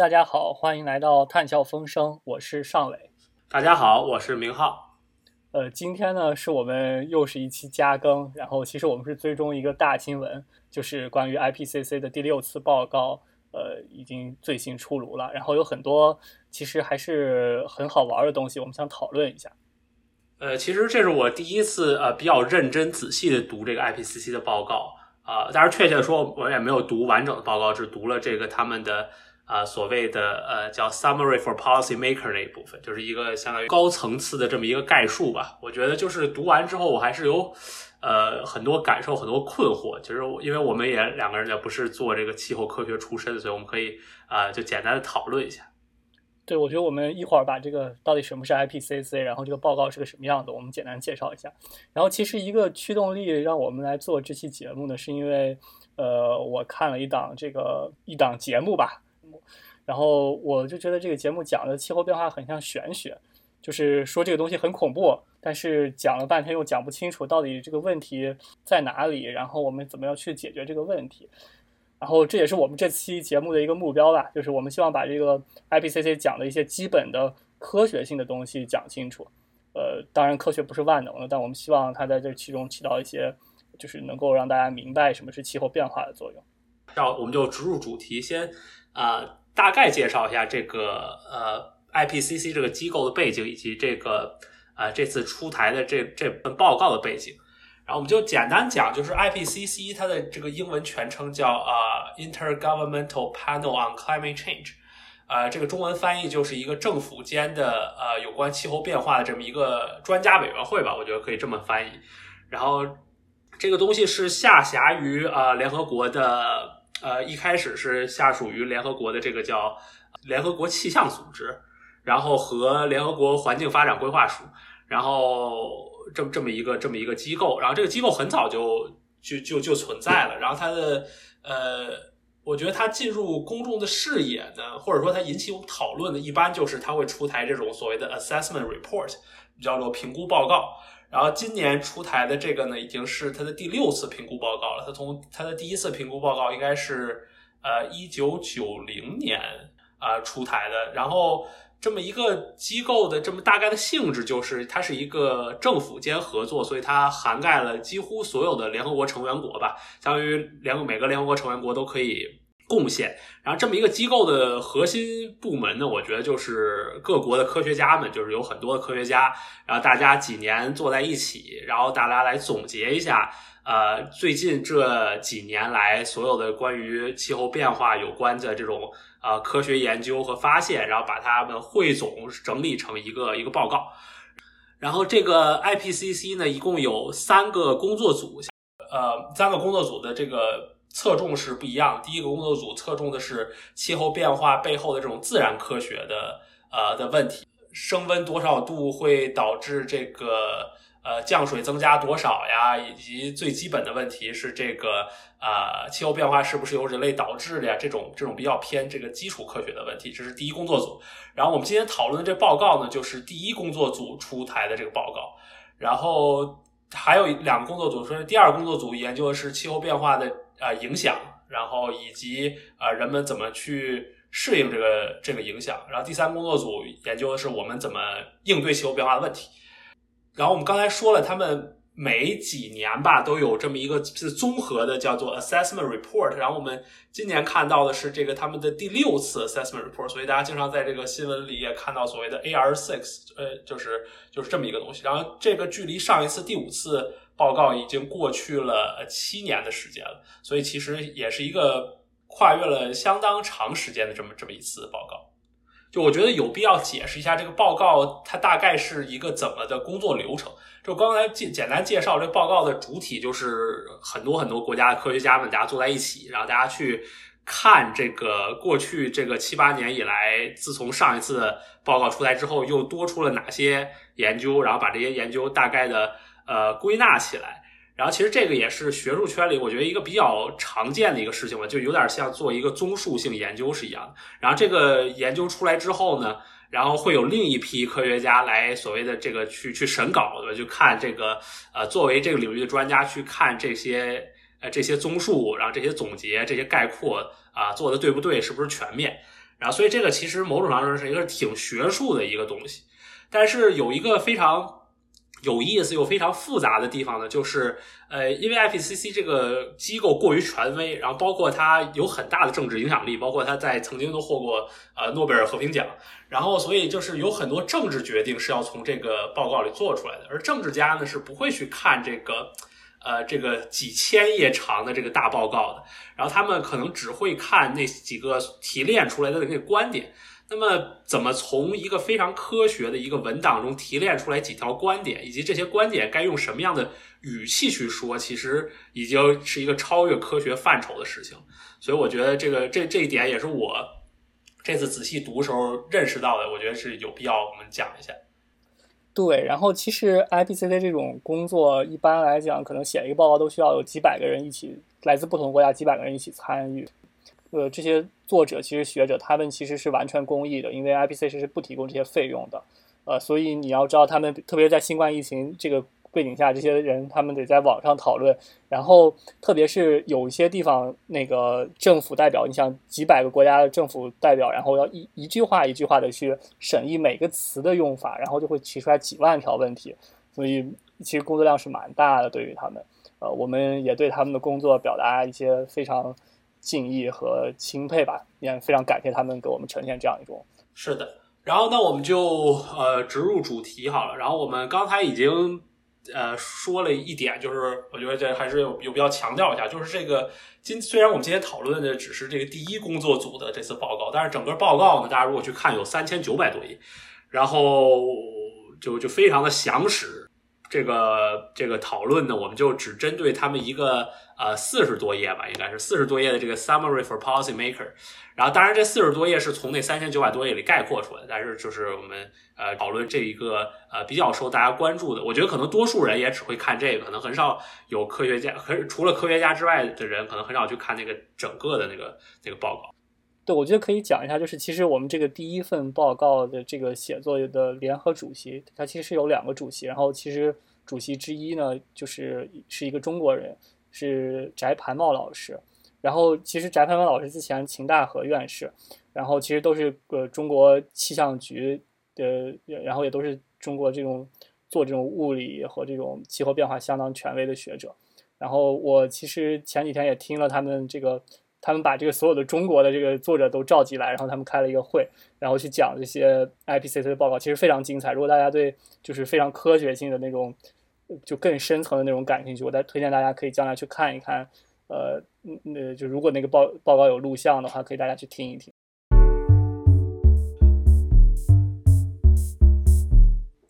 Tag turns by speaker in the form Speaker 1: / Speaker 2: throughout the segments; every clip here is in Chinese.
Speaker 1: 大家好，欢迎来到探笑风声，我是尚磊。
Speaker 2: 大家好，我是明浩。
Speaker 1: 呃，今天呢是我们又是一期加更，然后其实我们是追踪一个大新闻，就是关于 IPCC 的第六次报告，呃，已经最新出炉了，然后有很多其实还是很好玩的东西，我们想讨论一下。
Speaker 2: 呃，其实这是我第一次呃比较认真仔细的读这个 IPCC 的报告啊，当然确切的说，我也没有读完整的报告，只读了这个他们的。啊，所谓的呃叫 summary for policy maker 那一部分，就是一个相当于高层次的这么一个概述吧。我觉得就是读完之后，我还是有呃很多感受，很多困惑。其实因为我们也两个人也不是做这个气候科学出身，所以我们可以啊就简单的讨论一下。
Speaker 1: 对，我觉得我们一会儿把这个到底什么是 IPCC，然后这个报告是个什么样子，我们简单介绍一下。然后其实一个驱动力让我们来做这期节目呢，是因为呃我看了一档这个一档节目吧。然后我就觉得这个节目讲的气候变化很像玄学，就是说这个东西很恐怖，但是讲了半天又讲不清楚到底这个问题在哪里，然后我们怎么样去解决这个问题。然后这也是我们这期节目的一个目标吧，就是我们希望把这个 IPCC 讲的一些基本的科学性的东西讲清楚。呃，当然科学不是万能的，但我们希望它在这其中起到一些，就是能够让大家明白什么是气候变化的作用。
Speaker 2: 那我们就直入主题，先。啊，大概介绍一下这个呃 IPCC 这个机构的背景，以及这个呃这次出台的这这份报告的背景。然后我们就简单讲，就是 IPCC 它的这个英文全称叫啊 Intergovernmental Panel on Climate Change，呃，这个中文翻译就是一个政府间的呃有关气候变化的这么一个专家委员会吧，我觉得可以这么翻译。然后这个东西是下辖于啊联合国的。呃，一开始是下属于联合国的这个叫联合国气象组织，然后和联合国环境发展规划署，然后这么这么一个这么一个机构，然后这个机构很早就就就就存在了，然后它的呃，我觉得它进入公众的视野呢，或者说它引起我们讨论的，一般就是它会出台这种所谓的 assessment report，叫做评估报告。然后今年出台的这个呢，已经是它的第六次评估报告了。它从它的第一次评估报告应该是呃一九九零年啊出台的。然后这么一个机构的这么大概的性质，就是它是一个政府间合作，所以它涵盖了几乎所有的联合国成员国吧，相当于联每个联合国成员国都可以。贡献，然后这么一个机构的核心部门呢，我觉得就是各国的科学家们，就是有很多的科学家，然后大家几年坐在一起，然后大家来总结一下，呃，最近这几年来所有的关于气候变化有关的这种呃科学研究和发现，然后把它们汇总整理成一个一个报告。然后这个 IPCC 呢，一共有三个工作组，呃，三个工作组的这个。侧重是不一样。第一个工作组侧重的是气候变化背后的这种自然科学的呃的问题，升温多少度会导致这个呃降水增加多少呀？以及最基本的问题是这个啊气候变化是不是由人类导致的呀？这种这种比较偏这个基础科学的问题，这是第一工作组。然后我们今天讨论的这报告呢，就是第一工作组出台的这个报告。然后还有两个工作组，说是第二工作组研究的是气候变化的。啊，影响，然后以及啊，人们怎么去适应这个这个影响。然后第三工作组研究的是我们怎么应对气候变化的问题。然后我们刚才说了，他们每几年吧都有这么一个是综合的叫做 assessment report。然后我们今年看到的是这个他们的第六次 assessment report，所以大家经常在这个新闻里也看到所谓的 AR six，呃，就是就是这么一个东西。然后这个距离上一次第五次。报告已经过去了七年的时间了，所以其实也是一个跨越了相当长时间的这么这么一次报告。就我觉得有必要解释一下这个报告它大概是一个怎么的工作流程。就刚才简简单介绍这个报告的主体，就是很多很多国家的科学家们大家坐在一起，然后大家去看这个过去这个七八年以来，自从上一次报告出来之后，又多出了哪些研究，然后把这些研究大概的。呃，归纳起来，然后其实这个也是学术圈里我觉得一个比较常见的一个事情吧，就有点像做一个综述性研究是一样的。然后这个研究出来之后呢，然后会有另一批科学家来所谓的这个去去审稿的，就看这个呃，作为这个领域的专家去看这些呃这些综述，然后这些总结、这些概括啊做的对不对，是不是全面。然后所以这个其实某种程度上是一个挺学术的一个东西，但是有一个非常有意思又非常复杂的地方呢，就是呃，因为 IPCC 这个机构过于权威，然后包括它有很大的政治影响力，包括它在曾经都获过呃诺贝尔和平奖，然后所以就是有很多政治决定是要从这个报告里做出来的，而政治家呢是不会去看这个。呃，这个几千页长的这个大报告的，然后他们可能只会看那几个提炼出来的那个观点。那么，怎么从一个非常科学的一个文档中提炼出来几条观点，以及这些观点该用什么样的语气去说，其实已经是一个超越科学范畴的事情。所以，我觉得这个这这一点也是我这次仔细读时候认识到的。我觉得是有必要我们讲一下。
Speaker 1: 对，然后其实 IPCC 这种工作一般来讲，可能写一个报告都需要有几百个人一起，来自不同国家几百个人一起参与。呃，这些作者其实学者他们其实是完全公益的，因为 IPCC 是不提供这些费用的。呃，所以你要知道，他们特别在新冠疫情这个。背景下，这些人他们得在网上讨论，然后特别是有一些地方那个政府代表，你像几百个国家的政府代表，然后要一一句话一句话的去审议每个词的用法，然后就会提出来几万条问题，所以其实工作量是蛮大的。对于他们，呃，我们也对他们的工作表达一些非常敬意和钦佩吧，也非常感谢他们给我们呈现这样一种。
Speaker 2: 是的，然后那我们就呃直入主题好了。然后我们刚才已经。呃，说了一点，就是我觉得这还是有有必要强调一下，就是这个今虽然我们今天讨论的只是这个第一工作组的这次报告，但是整个报告呢，大家如果去看，有三千九百多页，然后就就非常的详实。这个这个讨论呢，我们就只针对他们一个呃四十多页吧，应该是四十多页的这个 summary for policy maker。然后，当然这四十多页是从那三千九百多页里概括出来，但是就是我们呃讨论这一个呃比较受大家关注的，我觉得可能多数人也只会看这个，可能很少有科学家，可除了科学家之外的人，可能很少去看那个整个的那个那个报告。
Speaker 1: 对，我觉得可以讲一下，就是其实我们这个第一份报告的这个写作的联合主席，他其实有两个主席，然后其实主席之一呢，就是是一个中国人，是翟盘茂老师。然后其实翟盘茂老师之前秦大河院士，然后其实都是呃中国气象局的，然后也都是中国这种做这种物理和这种气候变化相当权威的学者。然后我其实前几天也听了他们这个。他们把这个所有的中国的这个作者都召集来，然后他们开了一个会，然后去讲这些 IPCC 的报告，其实非常精彩。如果大家对就是非常科学性的那种，就更深层的那种感兴趣，我再推荐大家可以将来去看一看。呃，那就如果那个报报告有录像的话，可以大家去听一听。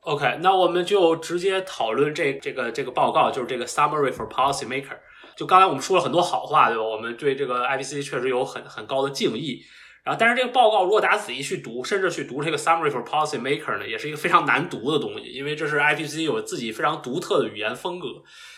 Speaker 2: OK，那我们就直接讨论这这个这个报告，就是这个 Summary for Policy Maker。就刚才我们说了很多好话，对吧？我们对这个 IPCC 确实有很很高的敬意。然后，但是这个报告如果大家仔细去读，甚至去读这个 Summary for Policy Maker 呢，也是一个非常难读的东西，因为这是 IPCC 有自己非常独特的语言风格，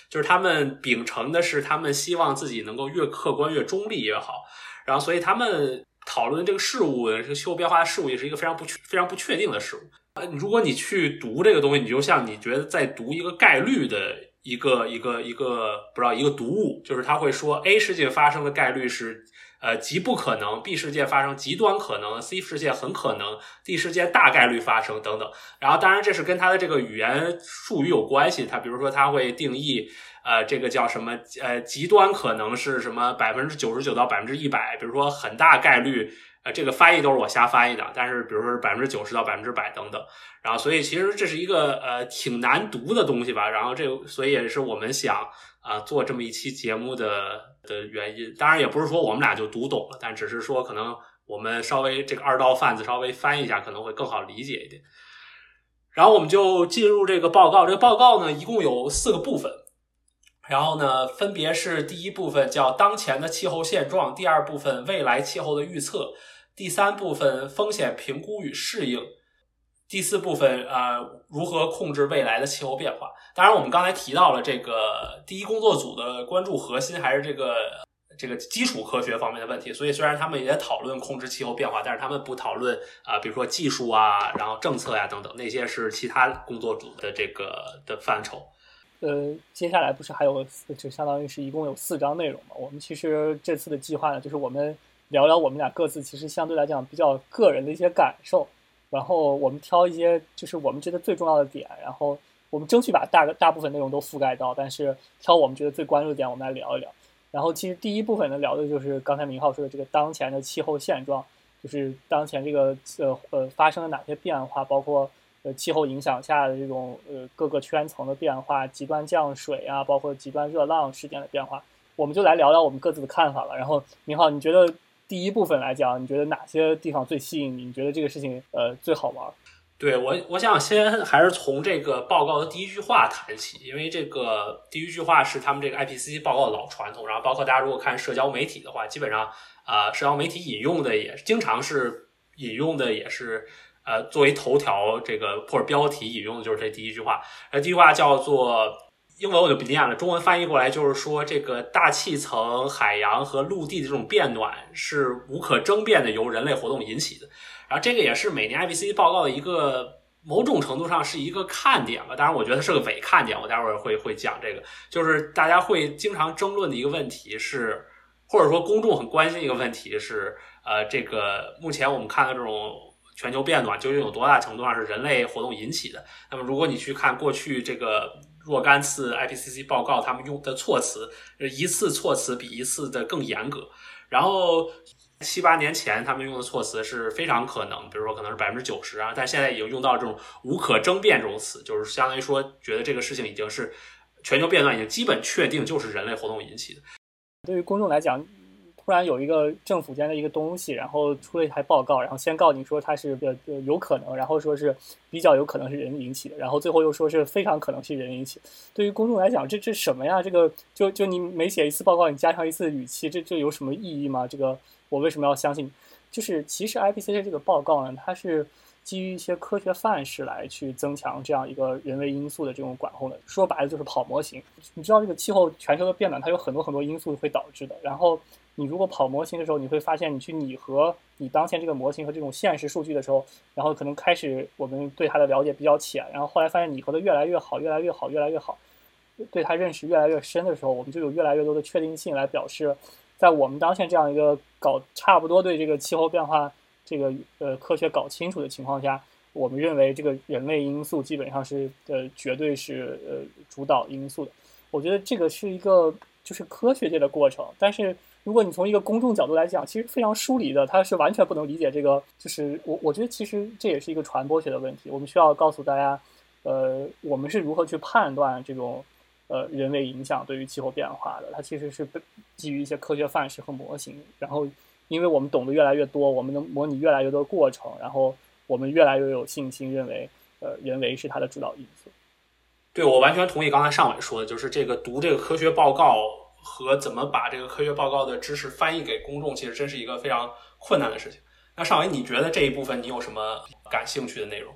Speaker 2: 就是他们秉承的是他们希望自己能够越客观越中立越好。然后，所以他们讨论这个事物，这个气候变化的事物也是一个非常不确、非常不确定的事物。呃，如果你去读这个东西，你就像你觉得在读一个概率的。一个一个一个不知道一个读物，就是他会说 A 事件发生的概率是呃极不可能，B 事件发生极端可能，C 事件很可能，D 事件大概率发生等等。然后当然这是跟他的这个语言术语有关系。他比如说他会定义呃这个叫什么呃极端可能是什么百分之九十九到百分之一百，比如说很大概率。呃，这个翻译都是我瞎翻译的，但是比如说百分之九十到百分之百等等，然后所以其实这是一个呃挺难读的东西吧，然后这所以也是我们想啊做这么一期节目的的原因。当然也不是说我们俩就读懂了，但只是说可能我们稍微这个二道贩子稍微翻译一下可能会更好理解一点。然后我们就进入这个报告，这个报告呢一共有四个部分，然后呢分别是第一部分叫当前的气候现状，第二部分未来气候的预测。第三部分风险评估与适应，第四部分呃如何控制未来的气候变化。当然，我们刚才提到了这个第一工作组的关注核心还是这个这个基础科学方面的问题。所以，虽然他们也讨论控制气候变化，但是他们不讨论啊，比如说技术啊，然后政策呀等等，那些是其他工作组的这个的范畴。
Speaker 1: 呃，接下来不是还有就相当于是一共有四章内容嘛？我们其实这次的计划呢，就是我们。聊聊我们俩各自其实相对来讲比较个人的一些感受，然后我们挑一些就是我们觉得最重要的点，然后我们争取把大大部分内容都覆盖到，但是挑我们觉得最关注的点，我们来聊一聊。然后其实第一部分呢聊的就是刚才明浩说的这个当前的气候现状，就是当前这个呃呃发生了哪些变化，包括呃气候影响下的这种呃各个圈层的变化，极端降水啊，包括极端热浪事件的变化，我们就来聊聊我们各自的看法了。然后明浩，你觉得？第一部分来讲，你觉得哪些地方最吸引你？你觉得这个事情呃最好玩？
Speaker 2: 对我，我想先还是从这个报告的第一句话谈起，因为这个第一句话是他们这个 IPCC 报告的老传统。然后包括大家如果看社交媒体的话，基本上啊，社交媒体引用的也经常是引用的也是呃作为头条这个或者标题引用的就是这第一句话。那第一句话叫做。英文我就不念了，中文翻译过来就是说，这个大气层、海洋和陆地的这种变暖是无可争辩的由人类活动引起的。然后这个也是每年 IPCC 报告的一个某种程度上是一个看点吧。当然，我觉得是个伪看点。我待会儿会会讲这个，就是大家会经常争论的一个问题是，或者说公众很关心一个问题是，呃，这个目前我们看到这种全球变暖究竟有多大程度上是人类活动引起的？那么如果你去看过去这个。若干次 IPCC 报告，他们用的措辞，一次措辞比一次的更严格。然后七八年前他们用的措辞是非常可能，比如说可能是百分之九十啊，但现在已经用到这种无可争辩这种词，就是相当于说觉得这个事情已经是全球变暖已经基本确定就是人类活动引起的。
Speaker 1: 对于公众来讲。突然有一个政府间的一个东西，然后出了一台报告，然后先告你说它是呃有可能，然后说是比较有可能是人引起的，然后最后又说是非常可能是人引起。对于公众来讲，这这什么呀？这个就就你每写一次报告，你加上一次语气，这这有什么意义吗？这个我为什么要相信？就是其实 IPCC 这个报告呢，它是基于一些科学范式来去增强这样一个人为因素的这种管控的。说白了就是跑模型。你知道这个气候全球的变暖，它有很多很多因素会导致的，然后。你如果跑模型的时候，你会发现，你去拟合你当前这个模型和这种现实数据的时候，然后可能开始我们对它的了解比较浅，然后后来发现拟合的越来越好，越来越好，越来越好，对它认识越来越深的时候，我们就有越来越多的确定性来表示，在我们当前这样一个搞差不多对这个气候变化这个呃科学搞清楚的情况下，我们认为这个人类因素基本上是呃绝对是呃主导因素的。我觉得这个是一个就是科学界的过程，但是。如果你从一个公众角度来讲，其实非常疏离的，他是完全不能理解这个。就是我，我觉得其实这也是一个传播学的问题。我们需要告诉大家，呃，我们是如何去判断这种呃人为影响对于气候变化的。它其实是基于一些科学范式和模型。然后，因为我们懂得越来越多，我们能模拟越来越多过程，然后我们越来越有信心认为，呃，人为是它的主导因素。
Speaker 2: 对，我完全同意刚才尚伟说的，就是这个读这个科学报告。和怎么把这个科学报告的知识翻译给公众，其实真是一个非常困难的事情。那尚伟，你觉得这一部分你有什么感兴趣的内容？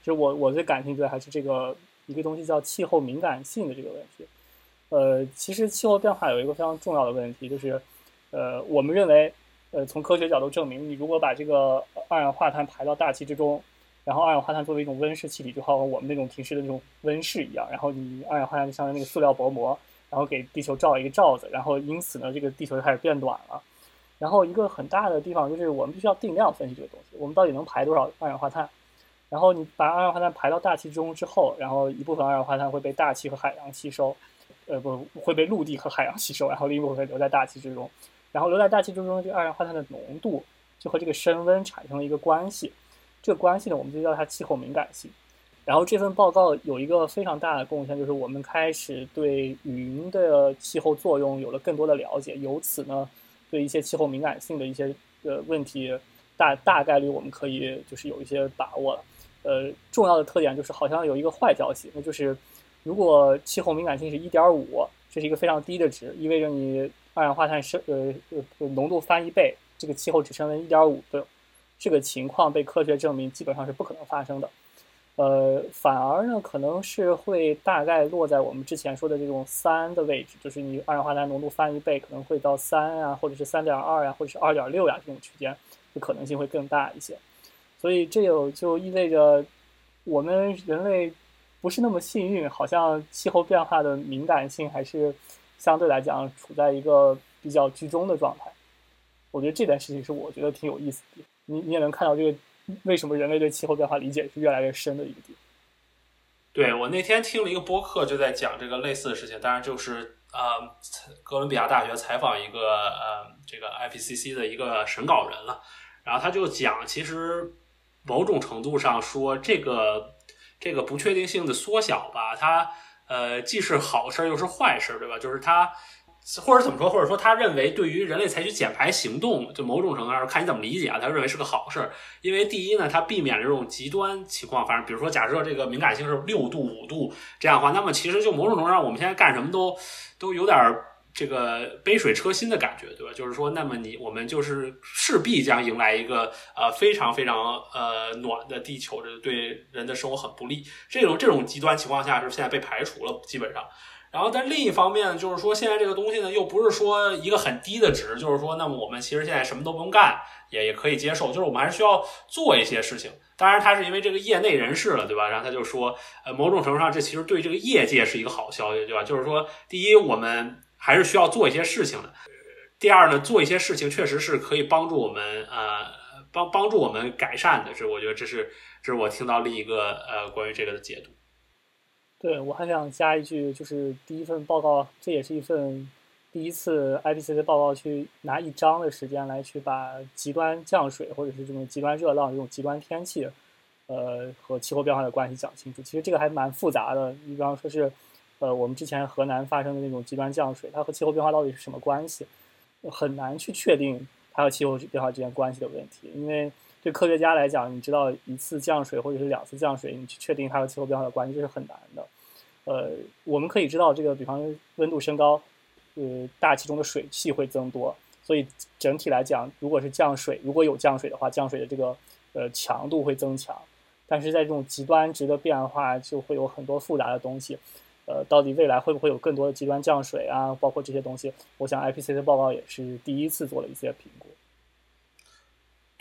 Speaker 1: 其实我我最感兴趣的还是这个一个东西叫气候敏感性的这个问题。呃，其实气候变化有一个非常重要的问题，就是呃，我们认为，呃，从科学角度证明，你如果把这个二氧化碳排到大气之中，然后二氧化碳作为一种温室气体，就好像我们那种平时的那种温室一样，然后你二氧化碳就像那个塑料薄膜。然后给地球罩一个罩子，然后因此呢，这个地球就开始变暖了。然后一个很大的地方就是我们必须要定量分析这个东西，我们到底能排多少二氧化碳？然后你把二氧化碳排到大气中之后，然后一部分二氧化碳会被大气和海洋吸收，呃，不会被陆地和海洋吸收，然后另一部分留在大气之中。然后留在大气之中，这个二氧化碳的浓度就和这个升温产生了一个关系，这个关系呢，我们就叫它气候敏感性。然后这份报告有一个非常大的贡献，就是我们开始对云的气候作用有了更多的了解，由此呢，对一些气候敏感性的一些呃问题，大大概率我们可以就是有一些把握了。呃，重要的特点就是好像有一个坏消息，那就是如果气候敏感性是一点五，这是一个非常低的值，意味着你二氧化碳升呃呃浓度翻一倍，这个气候只升温一点五的这个情况被科学证明基本上是不可能发生的。呃，反而呢，可能是会大概落在我们之前说的这种三的位置，就是你二氧化碳浓度翻一倍，可能会到三啊，或者是三点二呀，或者是二点六呀这种区间，的可能性会更大一些。所以这有就意味着我们人类不是那么幸运，好像气候变化的敏感性还是相对来讲处在一个比较居中的状态。我觉得这件事情是我觉得挺有意思的。你你也能看到这个为什么人类对气候变化理解是越来越深的一个地方。
Speaker 2: 对我那天听了一个播客，就在讲这个类似的事情，当然就是呃，哥伦比亚大学采访一个呃这个 IPCC 的一个审稿人了，然后他就讲，其实某种程度上说，这个这个不确定性的缩小吧，它呃既是好事又是坏事，对吧？就是它。或者怎么说？或者说，他认为对于人类采取减排行动，就某种程度上看你怎么理解啊。他认为是个好事儿，因为第一呢，它避免了这种极端情况。反正比如说，假设这个敏感性是六度、五度这样的话，那么其实就某种程度上，我们现在干什么都都有点这个杯水车薪的感觉，对吧？就是说，那么你我们就是势必将迎来一个呃非常非常呃暖的地球，这对人的生活很不利。这种这种极端情况下是现在被排除了，基本上。然后，但另一方面呢，就是说，现在这个东西呢，又不是说一个很低的值，就是说，那么我们其实现在什么都不用干，也也可以接受，就是我们还是需要做一些事情。当然，他是因为这个业内人士了，对吧？然后他就说，呃，某种程度上，这其实对这个业界是一个好消息，对吧？就是说，第一，我们还是需要做一些事情的；第二呢，做一些事情确实是可以帮助我们，呃，帮帮助我们改善的。这我觉得这是这是我听到另一个呃关于这个的解读。
Speaker 1: 对，我还想加一句，就是第一份报告，这也是一份第一次 IPCC 报告，去拿一章的时间来去把极端降水或者是这种极端热浪、这种极端天气，呃，和气候变化的关系讲清楚。其实这个还蛮复杂的。你比方说是，呃，我们之前河南发生的那种极端降水，它和气候变化到底是什么关系？很难去确定它和气候变化之间关系的问题，因为。对科学家来讲，你知道一次降水或者是两次降水，你去确定它和气候变化的关系这是很难的。呃，我们可以知道这个，比方温度升高，呃，大气中的水汽会增多，所以整体来讲，如果是降水，如果有降水的话，降水的这个呃强度会增强。但是在这种极端值的变化，就会有很多复杂的东西。呃，到底未来会不会有更多的极端降水啊？包括这些东西，我想 I P C 的报告也是第一次做了一些评估。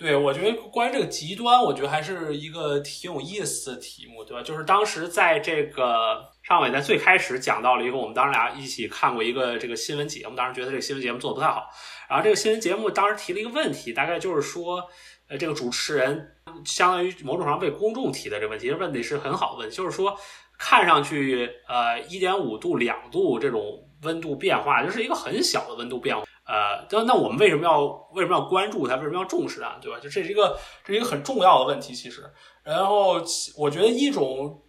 Speaker 2: 对，我觉得关于这个极端，我觉得还是一个挺有意思的题目，对吧？就是当时在这个尚伟在最开始讲到了一个，我们当时俩一起看过一个这个新闻节目，当时觉得这个新闻节目做的不太好。然后这个新闻节目当时提了一个问题，大概就是说，呃，这个主持人相当于某种上为公众提的这个问题，问题是很好问，就是说，看上去呃一点五度、两度这种温度变化，就是一个很小的温度变化。呃，那那我们为什么要为什么要关注它？为什么要重视它？对吧？就这是一个这是一个很重要的问题，其实。然后我觉得一种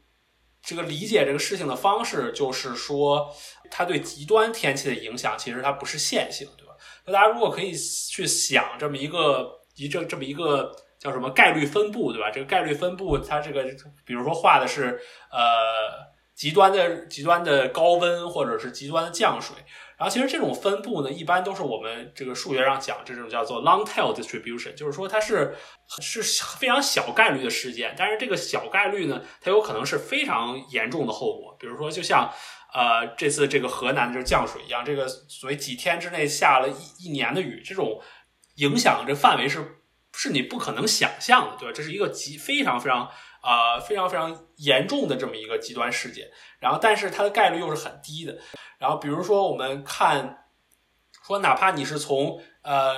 Speaker 2: 这个理解这个事情的方式，就是说它对极端天气的影响，其实它不是线性，对吧？那大家如果可以去想这么一个一这这么一个叫什么概率分布，对吧？这个概率分布，它这个比如说画的是呃极端的极端的高温，或者是极端的降水。然后其实这种分布呢，一般都是我们这个数学上讲这种叫做 long tail distribution，就是说它是是非常小概率的事件，但是这个小概率呢，它有可能是非常严重的后果。比如说，就像呃这次这个河南这降水一样，这个所谓几天之内下了一一年的雨，这种影响这范围是是你不可能想象的，对吧？这是一个极非常非常啊非常非常严重的这么一个极端事件，然后但是它的概率又是很低的。然后，比如说，我们看，说哪怕你是从呃，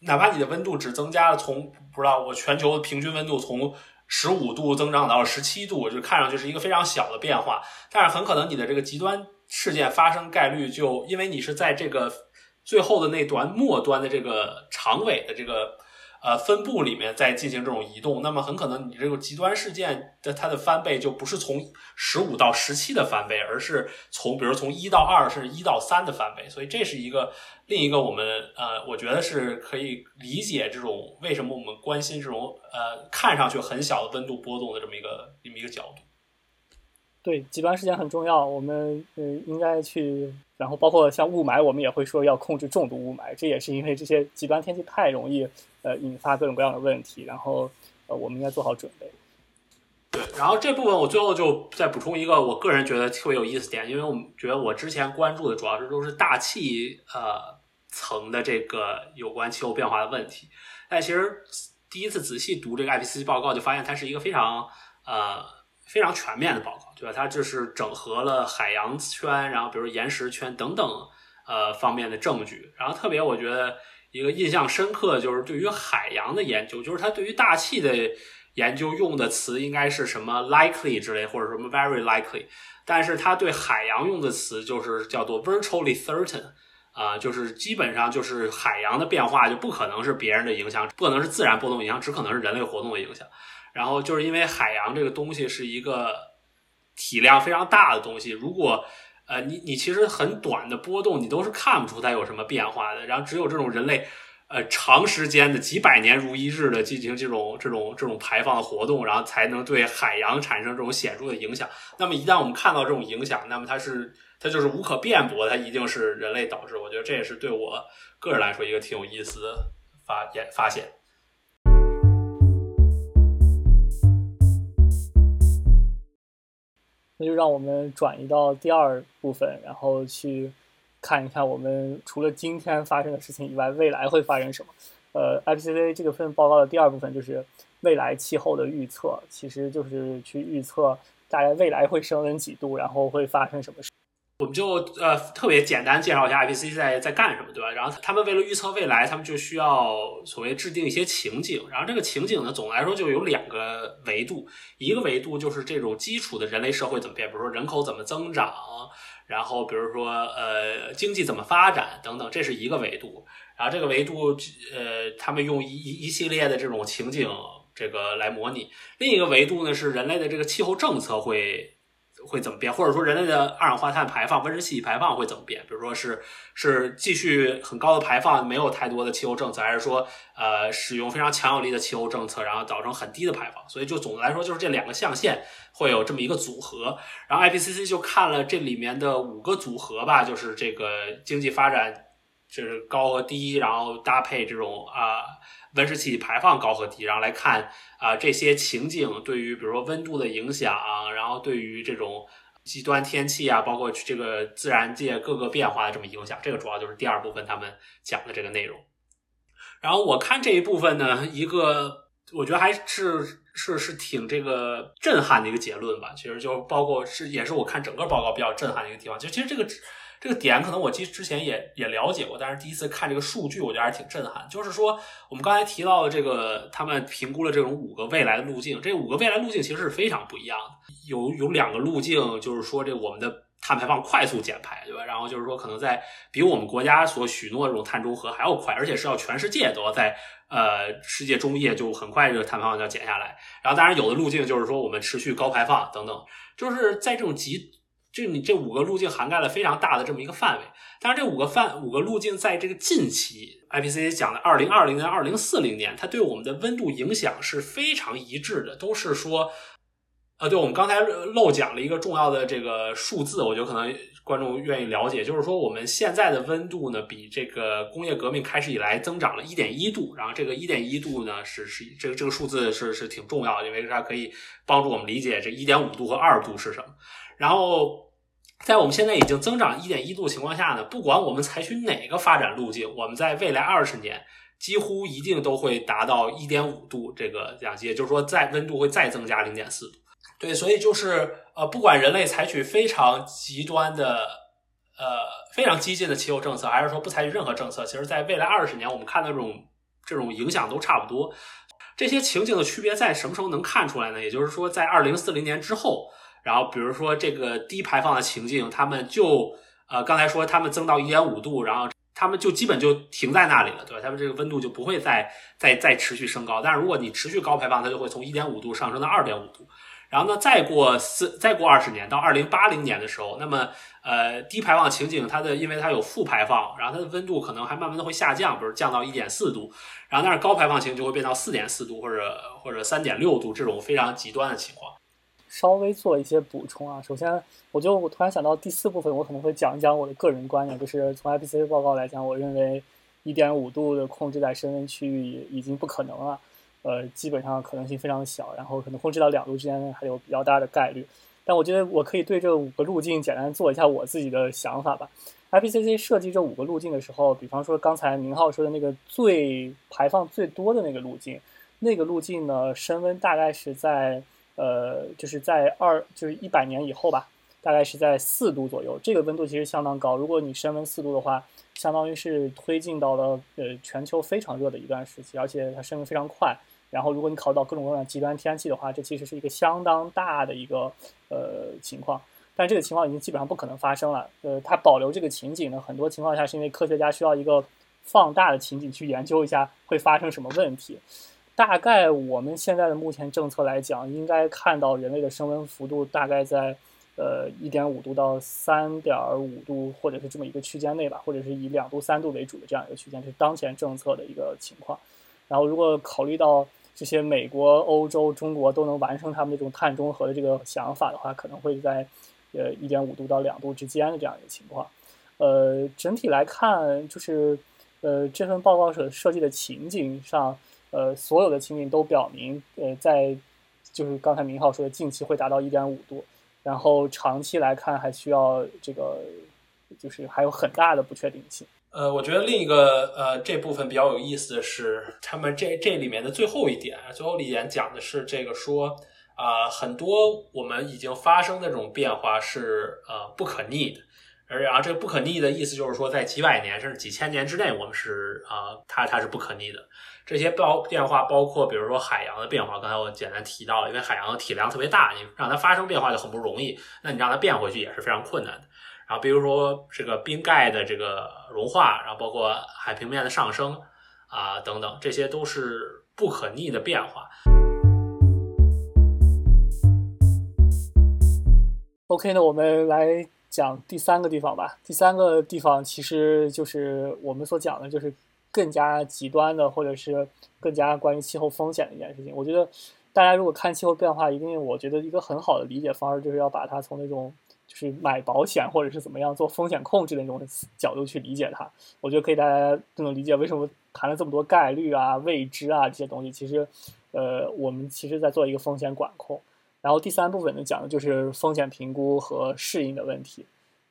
Speaker 2: 哪怕你的温度只增加了从不知道我全球平均温度从十五度增长到了十七度，就看上去是一个非常小的变化，但是很可能你的这个极端事件发生概率就因为你是在这个最后的那段末端的这个长尾的这个。呃，分布里面在进行这种移动，那么很可能你这个极端事件的它的翻倍就不是从十五到十七的翻倍，而是从比如从一到二甚至一到三的翻倍。所以这是一个另一个我们呃，我觉得是可以理解这种为什么我们关心这种呃看上去很小的温度波动的这么一个这么一个角度。
Speaker 1: 对，极端事件很重要，我们呃应该去，然后包括像雾霾，我们也会说要控制重度雾霾，这也是因为这些极端天气太容易。呃，引发各种各样的问题，然后呃，我们应该做好准备。
Speaker 2: 对，然后这部分我最后就再补充一个，我个人觉得特别有意思点，因为我们觉得我之前关注的主要是都是大气呃层的这个有关气候变化的问题，但其实第一次仔细读这个 IPCC 报告，就发现它是一个非常呃非常全面的报告，对吧？它就是整合了海洋圈，然后比如岩石圈等等呃方面的证据，然后特别我觉得。一个印象深刻，就是对于海洋的研究，就是它对于大气的研究用的词应该是什么 likely 之类，或者什么 very likely，但是它对海洋用的词就是叫做 virtually certain，啊，就是基本上就是海洋的变化就不可能是别人的影响，不可能是自然波动影响，只可能是人类活动的影响。然后就是因为海洋这个东西是一个体量非常大的东西，如果呃你你其实很短的波动，你都是看不出它有什么变化的。然后只有这种人类呃长时间的几百年如一日的进行这种这种这种排放的活动，然后才能对海洋产生这种显著的影响。那么一旦我们看到这种影响，那么它是它就是无可辩驳，它一定是人类导致。我觉得这也是对我个人来说一个挺有意思的发现发现。
Speaker 1: 那就让我们转移到第二部分，然后去看一看我们除了今天发生的事情以外，未来会发生什么。呃，IPCC 这个份报告的第二部分就是未来气候的预测，其实就是去预测大概未来会升温几度，然后会发生什么事。
Speaker 2: 我们就呃特别简单介绍一下 IPC 在在干什么，对吧？然后他们为了预测未来，他们就需要所谓制定一些情景。然后这个情景呢，总的来说就有两个维度，一个维度就是这种基础的人类社会怎么变，比如说人口怎么增长，然后比如说呃经济怎么发展等等，这是一个维度。然后这个维度呃他们用一一系列的这种情景这个来模拟。另一个维度呢是人类的这个气候政策会。会怎么变，或者说人类的二氧化碳排放、温室气体排放会怎么变？比如说是是继续很高的排放，没有太多的气候政策，还是说呃使用非常强有力的气候政策，然后造成很低的排放？所以就总的来说，就是这两个象限会有这么一个组合。然后 IPCC 就看了这里面的五个组合吧，就是这个经济发展就是高和低，然后搭配这种啊。温室气体排放高和低，然后来看啊这些情景对于比如说温度的影响，然后对于这种极端天气啊，包括这个自然界各个变化的这么影响，这个主要就是第二部分他们讲的这个内容。然后我看这一部分呢，一个我觉得还是是是挺这个震撼的一个结论吧，其实就包括是也是我看整个报告比较震撼的一个地方，就其实这个。这个点可能我其实之前也也了解过，但是第一次看这个数据，我觉得还是挺震撼。就是说，我们刚才提到的这个，他们评估了这种五个未来的路径，这五个未来路径其实是非常不一样的。有有两个路径，就是说这我们的碳排放快速减排，对吧？然后就是说可能在比我们国家所许诺的这种碳中和还要快，而且是要全世界都要在呃世界中叶就很快这个碳排放就要减下来。然后当然有的路径就是说我们持续高排放等等，就是在这种极。就你这五个路径涵盖了非常大的这么一个范围，但是这五个范五个路径在这个近期，IPCC 讲的二零二零年、二零四零年，它对我们的温度影响是非常一致的，都是说，呃，对我们刚才漏讲了一个重要的这个数字，我觉得可能观众愿意了解，就是说我们现在的温度呢，比这个工业革命开始以来增长了一点一度，然后这个一点一度呢，是是这个这个数字是是挺重要的，因为它可以帮助我们理解这一点五度和二度是什么。然后，在我们现在已经增长一点一度情况下呢，不管我们采取哪个发展路径，我们在未来二十年几乎一定都会达到一点五度这个量级，也就是说，在温度会再增加零点四度。对，所以就是呃，不管人类采取非常极端的呃非常激进的气候政策，还是说不采取任何政策，其实在未来二十年，我们看到这种这种影响都差不多。这些情景的区别在什么时候能看出来呢？也就是说，在二零四零年之后。然后，比如说这个低排放的情境，他们就呃，刚才说他们增到一点五度，然后他们就基本就停在那里了，对吧？他们这个温度就不会再再再持续升高。但是如果你持续高排放，它就会从一点五度上升到二点五度。然后呢，再过四再过二十年，到二零八零年的时候，那么呃，低排放情景它的因为它有负排放，然后它的温度可能还慢慢的会下降，比如降到一点四度。然后但是高排放情就会变到四点四度或者或者三点六度这种非常极端的情况。
Speaker 1: 稍微做一些补充啊，首先，我就我突然想到第四部分，我可能会讲一讲我的个人观点，就是从 IPCC 报告来讲，我认为一点五度的控制在升温区域已经不可能了，呃，基本上可能性非常小，然后可能控制到两度之间还有比较大的概率。但我觉得我可以对这五个路径简单做一下我自己的想法吧。IPCC 设计这五个路径的时候，比方说刚才明浩说的那个最排放最多的那个路径，那个路径呢，升温大概是在。呃，就是在二就是一百年以后吧，大概是在四度左右。这个温度其实相当高，如果你升温四度的话，相当于是推进到了呃全球非常热的一段时期，而且它升温非常快。然后如果你考虑到各种各样的极端天气的话，这其实是一个相当大的一个呃情况。但这个情况已经基本上不可能发生了。呃，它保留这个情景呢，很多情况下是因为科学家需要一个放大的情景去研究一下会发生什么问题。大概我们现在的目前政策来讲，应该看到人类的升温幅度大概在呃一点五度到三点五度，或者是这么一个区间内吧，或者是以两度三度为主的这样一个区间，是当前政策的一个情况。然后如果考虑到这些美国、欧洲、中国都能完成他们这种碳中和的这个想法的话，可能会在呃一点五度到两度之间的这样一个情况。呃，整体来看，就是呃这份报告所设计的情景上。呃，所有的情景都表明，呃，在就是刚才明浩说的，近期会达到一点五度，然后长期来看还需要这个，就是还有很大的不确定性。
Speaker 2: 呃，我觉得另一个呃这部分比较有意思的是，他们这这里面的最后一点，最后一点讲的是这个说啊，很多我们已经发生的这种变化是呃不可逆的。而啊，这个不可逆的意思就是说，在几百年甚至几千年之内，我们是啊，它它是不可逆的。这些包变化包括，比如说海洋的变化。刚才我简单提到了，因为海洋的体量特别大，你让它发生变化就很不容易。那你让它变回去也是非常困难的。然后，比如说这个冰盖的这个融化，然后包括海平面的上升啊等等，这些都是不可逆的变化。
Speaker 1: OK，那我们来。讲第三个地方吧。第三个地方其实就是我们所讲的，就是更加极端的，或者是更加关于气候风险的一件事情。我觉得大家如果看气候变化，一定我觉得一个很好的理解方式，就是要把它从那种就是买保险或者是怎么样做风险控制的那种角度去理解它。我觉得可以大家更能理解为什么谈了这么多概率啊、未知啊这些东西。其实，呃，我们其实在做一个风险管控。然后第三部分呢，讲的就是风险评估和适应的问题。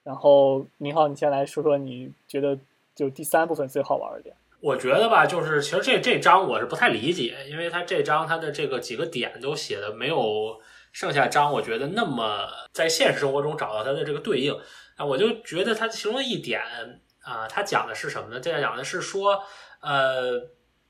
Speaker 1: 然后，明浩，你先来说说你觉得就第三部分最好玩的点。
Speaker 2: 我觉得吧，就是其实这这章我是不太理解，因为它这章它的这个几个点都写的没有剩下章，我觉得那么在现实生活中找到它的这个对应。啊，我就觉得它其中一点啊，它讲的是什么呢？这讲的是说，呃，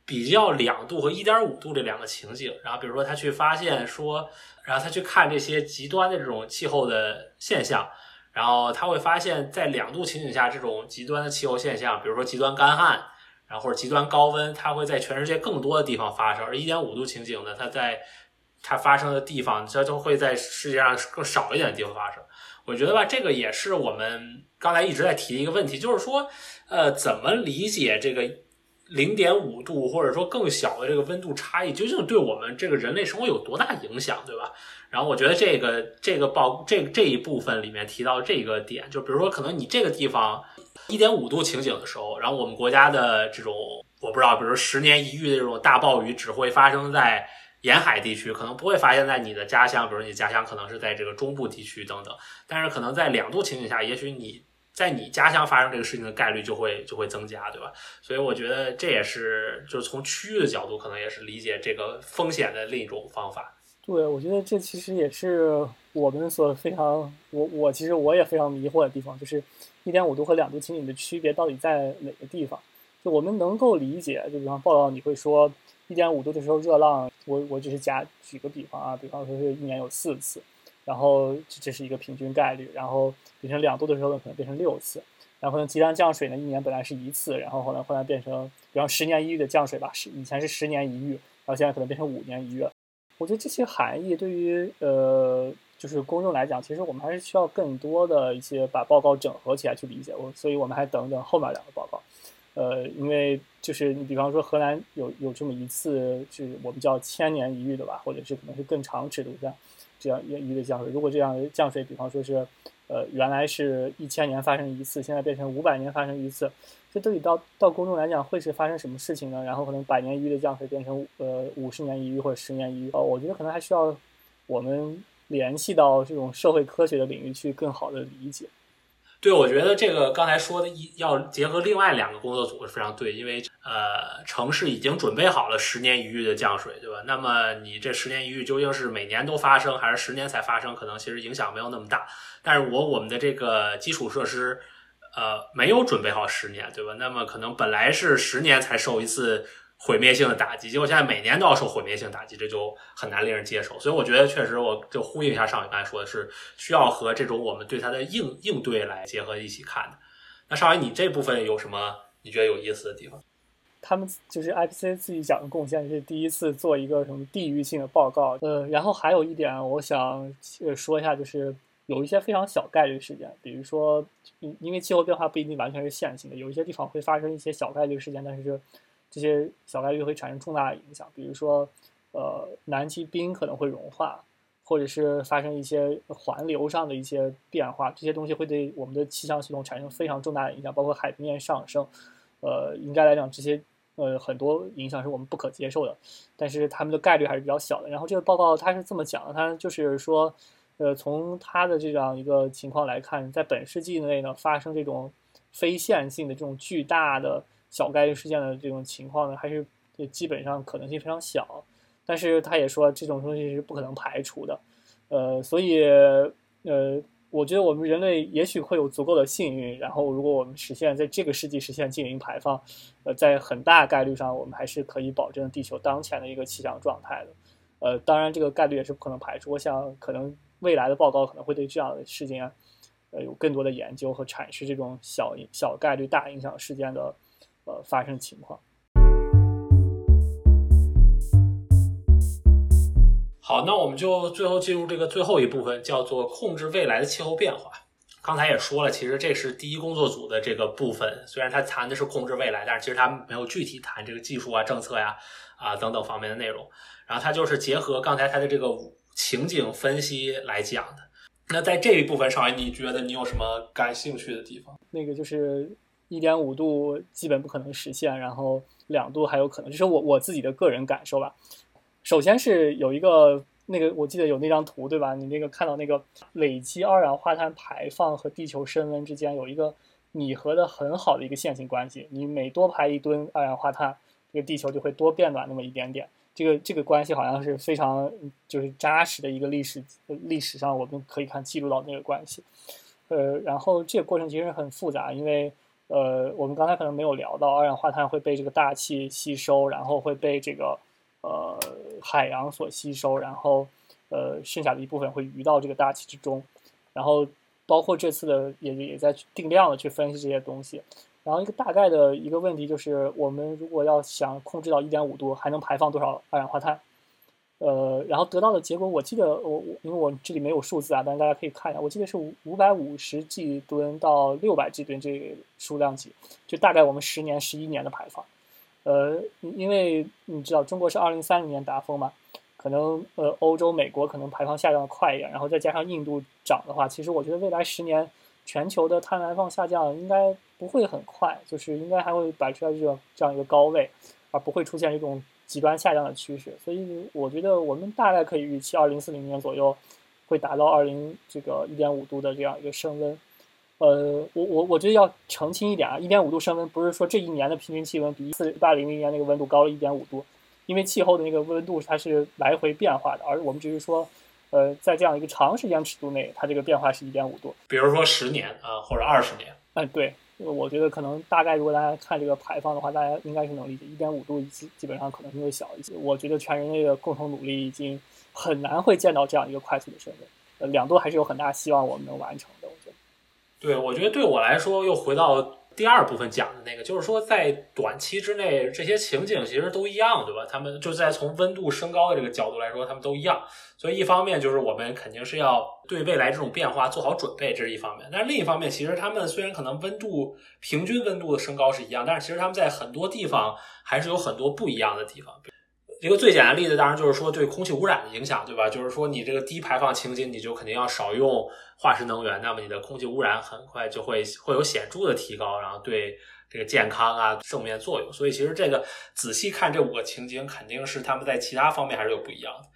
Speaker 2: 比较两度和一点五度这两个情景。然后，比如说他去发现说。然后他去看这些极端的这种气候的现象，然后他会发现，在两度情景下，这种极端的气候现象，比如说极端干旱，然后或者极端高温，它会在全世界更多的地方发生；而一点五度情景呢，它在它发生的地方，它就会在世界上更少一点的地方发生。我觉得吧，这个也是我们刚才一直在提的一个问题，就是说，呃，怎么理解这个？零点五度或者说更小的这个温度差异，究竟对我们这个人类生活有多大影响，对吧？然后我觉得这个这个报这这一部分里面提到这个点，就比如说可能你这个地方一点五度情景的时候，然后我们国家的这种我不知道，比如十年一遇的这种大暴雨只会发生在沿海地区，可能不会发现在你的家乡，比如你家乡可能是在这个中部地区等等，但是可能在两度情景下，也许你。在你家乡发生这个事情的概率就会就会增加，对吧？所以我觉得这也是就是从区域的角度，可能也是理解这个风险的另一种方法。
Speaker 1: 对，我觉得这其实也是我们所非常我我其实我也非常迷惑的地方，就是一点五度和两度情景的区别到底在哪个地方？就我们能够理解，就比方报道你会说一点五度的时候热浪，我我只是假举个比方啊，比方说是一年有四次。然后这是一个平均概率，然后变成两度的时候呢，可能变成六次，然后呢，极端降水呢，一年本来是一次，然后后来后来变成，比方十年一遇的降水吧，是以前是十年一遇，然后现在可能变成五年一遇。我觉得这些含义对于呃，就是公众来讲，其实我们还是需要更多的一些把报告整合起来去理解。我所以我们还等等后面两个报告，呃，因为就是你比方说荷兰有有这么一次，是我们叫千年一遇的吧，或者是可能是更长尺度的。这样一一个降水，如果这样降水，比方说是，呃，原来是一千年发生一次，现在变成五百年发生一次，这对于到到公众来讲会是发生什么事情呢？然后可能百年一遇的降水变成呃五十年一遇或者十年一遇，呃，我觉得可能还需要我们联系到这种社会科学的领域去更好的理解。
Speaker 2: 对，我觉得这个刚才说的一要结合另外两个工作组是非常对，因为呃，城市已经准备好了十年一遇的降水，对吧？那么你这十年一遇究竟是每年都发生，还是十年才发生？可能其实影响没有那么大。但是我我们的这个基础设施，呃，没有准备好十年，对吧？那么可能本来是十年才受一次。毁灭性的打击，结果现在每年都要受毁灭性打击，这就很难令人接受。所以我觉得，确实，我就呼应一下上伟刚才说的是，需要和这种我们对它的应应对来结合一起看的。那上伟，你这部分有什么你觉得有意思的地方？
Speaker 1: 他们就是 IPC 自己讲的贡献是第一次做一个什么地域性的报告。呃，然后还有一点，我想说一下，就是有一些非常小概率事件，比如说，因为气候变化不一定完全是线性的，有一些地方会发生一些小概率事件，但是。这些小概率会产生重大的影响，比如说，呃，南极冰可能会融化，或者是发生一些环流上的一些变化，这些东西会对我们的气象系统产生非常重大的影响，包括海平面上升。呃，应该来讲，这些呃很多影响是我们不可接受的，但是他们的概率还是比较小的。然后这个报告它是这么讲的，它就是说，呃，从它的这样一个情况来看，在本世纪内呢，发生这种非线性的这种巨大的。小概率事件的这种情况呢，还是基本上可能性非常小，但是他也说这种东西是不可能排除的，呃，所以呃，我觉得我们人类也许会有足够的幸运，然后如果我们实现在这个世纪实现净零排放，呃，在很大概率上我们还是可以保证地球当前的一个气象状态的，呃，当然这个概率也是不可能排除，我想可能未来的报告可能会对这样的事件，呃，有更多的研究和阐释这种小小概率大影响事件的。呃，发生情况。
Speaker 2: 好，那我们就最后进入这个最后一部分，叫做控制未来的气候变化。刚才也说了，其实这是第一工作组的这个部分。虽然他谈的是控制未来，但是其实他没有具体谈这个技术啊、政策呀、啊等等方面的内容。然后他就是结合刚才他的这个情景分析来讲的。那在这一部分上，你觉得你有什么感兴趣的地方？
Speaker 1: 那个就是。一点五度基本不可能实现，然后两度还有可能，就是我我自己的个人感受吧。首先是有一个那个，我记得有那张图，对吧？你那个看到那个累积二氧化碳排放和地球升温之间有一个拟合的很好的一个线性关系。你每多排一吨二氧化碳，这个地球就会多变暖那么一点点。这个这个关系好像是非常就是扎实的一个历史历史上我们可以看记录到那个关系。呃，然后这个过程其实很复杂，因为。呃，我们刚才可能没有聊到，二氧化碳会被这个大气吸收，然后会被这个呃海洋所吸收，然后呃剩下的一部分会移到这个大气之中，然后包括这次的也也在定量的去分析这些东西，然后一个大概的一个问题就是，我们如果要想控制到一点五度，还能排放多少二氧化碳？呃，然后得到的结果，我记得我我因为我这里没有数字啊，但是大家可以看一下，我记得是五五百五十 G 吨到六百 G 吨这个数量级，就大概我们十年、十一年的排放。呃，因为你知道中国是二零三零年达峰嘛，可能呃欧洲、美国可能排放下降的快一点，然后再加上印度涨的话，其实我觉得未来十年全球的碳排放下降应该不会很快，就是应该还会摆出来这种这样一个高位，而不会出现这种。极端下降的趋势，所以我觉得我们大概可以预期，二零四零年左右会达到二零这个一点五度的这样一个升温。呃，我我我觉得要澄清一点啊，一点五度升温不是说这一年的平均气温比四八零零年那个温度高了一点五度，因为气候的那个温度它是来回变化的，而我们只是说，呃，在这样一个长时间尺度内，它这个变化是一点五度。
Speaker 2: 比如说十年啊，或者二十年。
Speaker 1: 嗯，对。我觉得可能大概，如果大家看这个排放的话，大家应该是能理解，一点五度基基本上可能性会小一些。我觉得全人类的共同努力已经很难会见到这样一个快速的升温。呃，两度还是有很大希望我们能完成的。我觉得，
Speaker 2: 对，我觉得对我来说，又回到。第二部分讲的那个，就是说在短期之内，这些情景其实都一样，对吧？他们就在从温度升高的这个角度来说，他们都一样。所以一方面就是我们肯定是要对未来这种变化做好准备，这是一方面。但是另一方面，其实他们虽然可能温度平均温度的升高是一样，但是其实他们在很多地方还是有很多不一样的地方。一个最简单的例子，当然就是说对空气污染的影响，对吧？就是说你这个低排放情景，你就肯定要少用化石能源，那么你的空气污染很快就会会有显著的提高，然后对这个健康啊正面作用。所以其实这个仔细看这五个情景，肯定是他们在其他方面还是有不一样的。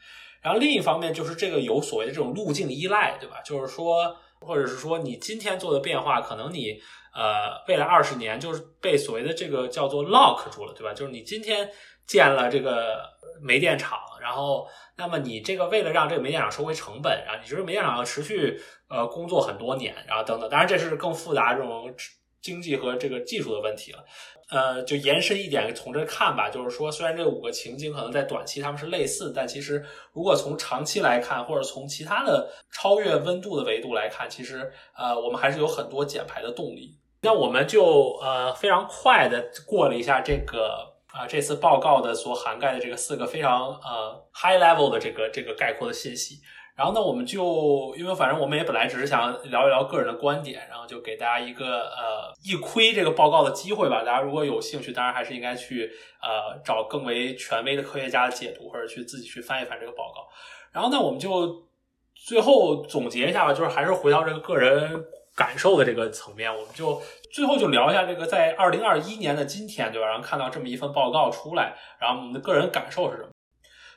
Speaker 2: 然后另一方面就是这个有所谓的这种路径依赖，对吧？就是说或者是说你今天做的变化，可能你呃未来二十年就是被所谓的这个叫做 lock 住了，对吧？就是你今天建了这个煤电厂，然后那么你这个为了让这个煤电厂收回成本，然后你觉得煤电厂要持续呃工作很多年，然后等等，当然这是更复杂这种经济和这个技术的问题了。呃，就延伸一点，从这看吧，就是说，虽然这五个情景可能在短期他们是类似，但其实如果从长期来看，或者从其他的超越温度的维度来看，其实呃，我们还是有很多减排的动力。那我们就呃非常快的过了一下这个啊这次报告的所涵盖的这个四个非常呃 high level 的这个这个概括的信息。然后呢，我们就因为反正我们也本来只是想聊一聊个人的观点，然后就给大家一个呃一窥这个报告的机会吧。大家如果有兴趣，当然还是应该去呃找更为权威的科学家的解读，或者去自己去翻一翻这个报告。然后呢，我们就最后总结一下吧，就是还是回到这个个人感受的这个层面，我们就最后就聊一下这个在二零二一年的今天，对吧？然后看到这么一份报告出来，然后我们的个人感受是什么？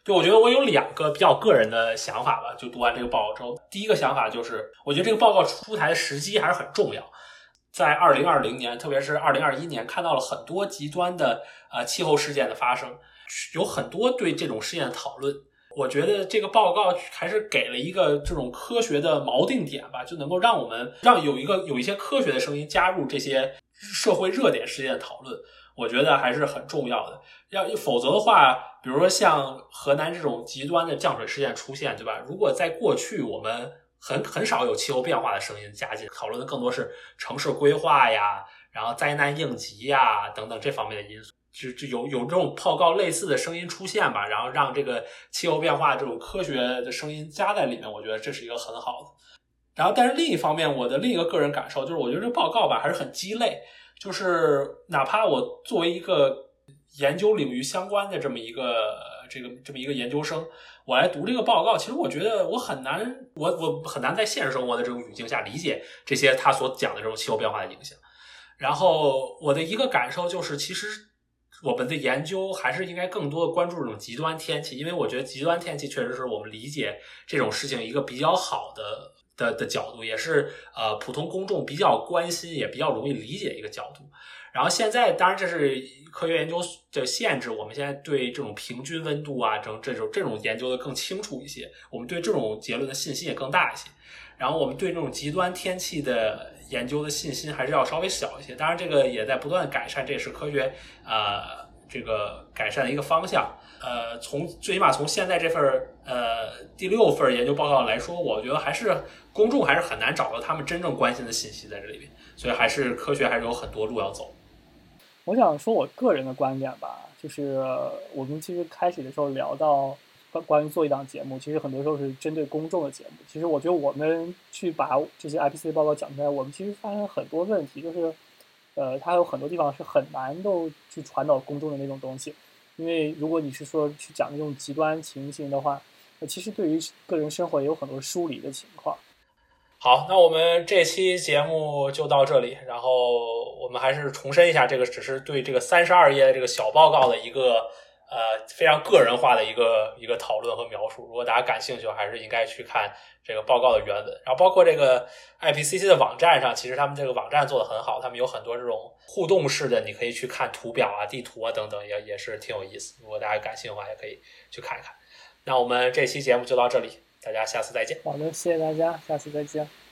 Speaker 2: 就我觉得我有两个比较个人的想法吧。就读完这个报告之后，第一个想法就是，我觉得这个报告出台的时机还是很重要。在二零二零年，特别是二零二一年，看到了很多极端的呃气候事件的发生，有很多对这种事件的讨论。我觉得这个报告还是给了一个这种科学的锚定点吧，就能够让我们让有一个有一些科学的声音加入这些社会热点事件的讨论。我觉得还是很重要的。要否则的话。比如说像河南这种极端的降水事件出现，对吧？如果在过去我们很很少有气候变化的声音加进，讨论的更多是城市规划呀，然后灾难应急呀等等这方面的因素，就就有有这种报告类似的声音出现吧，然后让这个气候变化这种科学的声音加在里面，我觉得这是一个很好的。然后，但是另一方面，我的另一个个人感受就是，我觉得这报告吧还是很鸡肋，就是哪怕我作为一个。研究领域相关的这么一个这个这么一个研究生，我来读这个报告，其实我觉得我很难，我我很难在现实生活的这种语境下理解这些他所讲的这种气候变化的影响。然后我的一个感受就是，其实我们的研究还是应该更多的关注这种极端天气，因为我觉得极端天气确实是我们理解这种事情一个比较好的的的角度，也是呃普通公众比较关心也比较容易理解一个角度。然后现在，当然这是科学研究的限制。我们现在对这种平均温度啊，这种这种这种研究的更清楚一些。我们对这种结论的信心也更大一些。然后我们对这种极端天气的研究的信心还是要稍微小一些。当然，这个也在不断改善，这也是科学呃这个改善的一个方向。呃，从最起码从现在这份呃第六份研究报告来说，我觉得还是公众还是很难找到他们真正关心的信息在这里面。所以还是科学还是有很多路要走。
Speaker 1: 我想说我个人的观点吧，就是我们其实开始的时候聊到关关于做一档节目，其实很多时候是针对公众的节目。其实我觉得我们去把这些 IPC 报告讲出来，我们其实发现很多问题，就是呃，它有很多地方是很难都去传导公众的那种东西。因为如果你是说去讲那种极端情形的话，那其实对于个人生活也有很多疏离的情况。
Speaker 2: 好，那我们这期节目就到这里。然后我们还是重申一下，这个只是对这个三十二页这个小报告的一个呃非常个人化的一个一个讨论和描述。如果大家感兴趣，还是应该去看这个报告的原文。然后包括这个 IPCC 的网站上，其实他们这个网站做的很好，他们有很多这种互动式的，你可以去看图表啊、地图啊等等，也也是挺有意思。如果大家感兴趣的话，也可以去看一看。那我们这期节目就到这里。大家下次再见。
Speaker 1: 好的，谢谢大家，下次再见。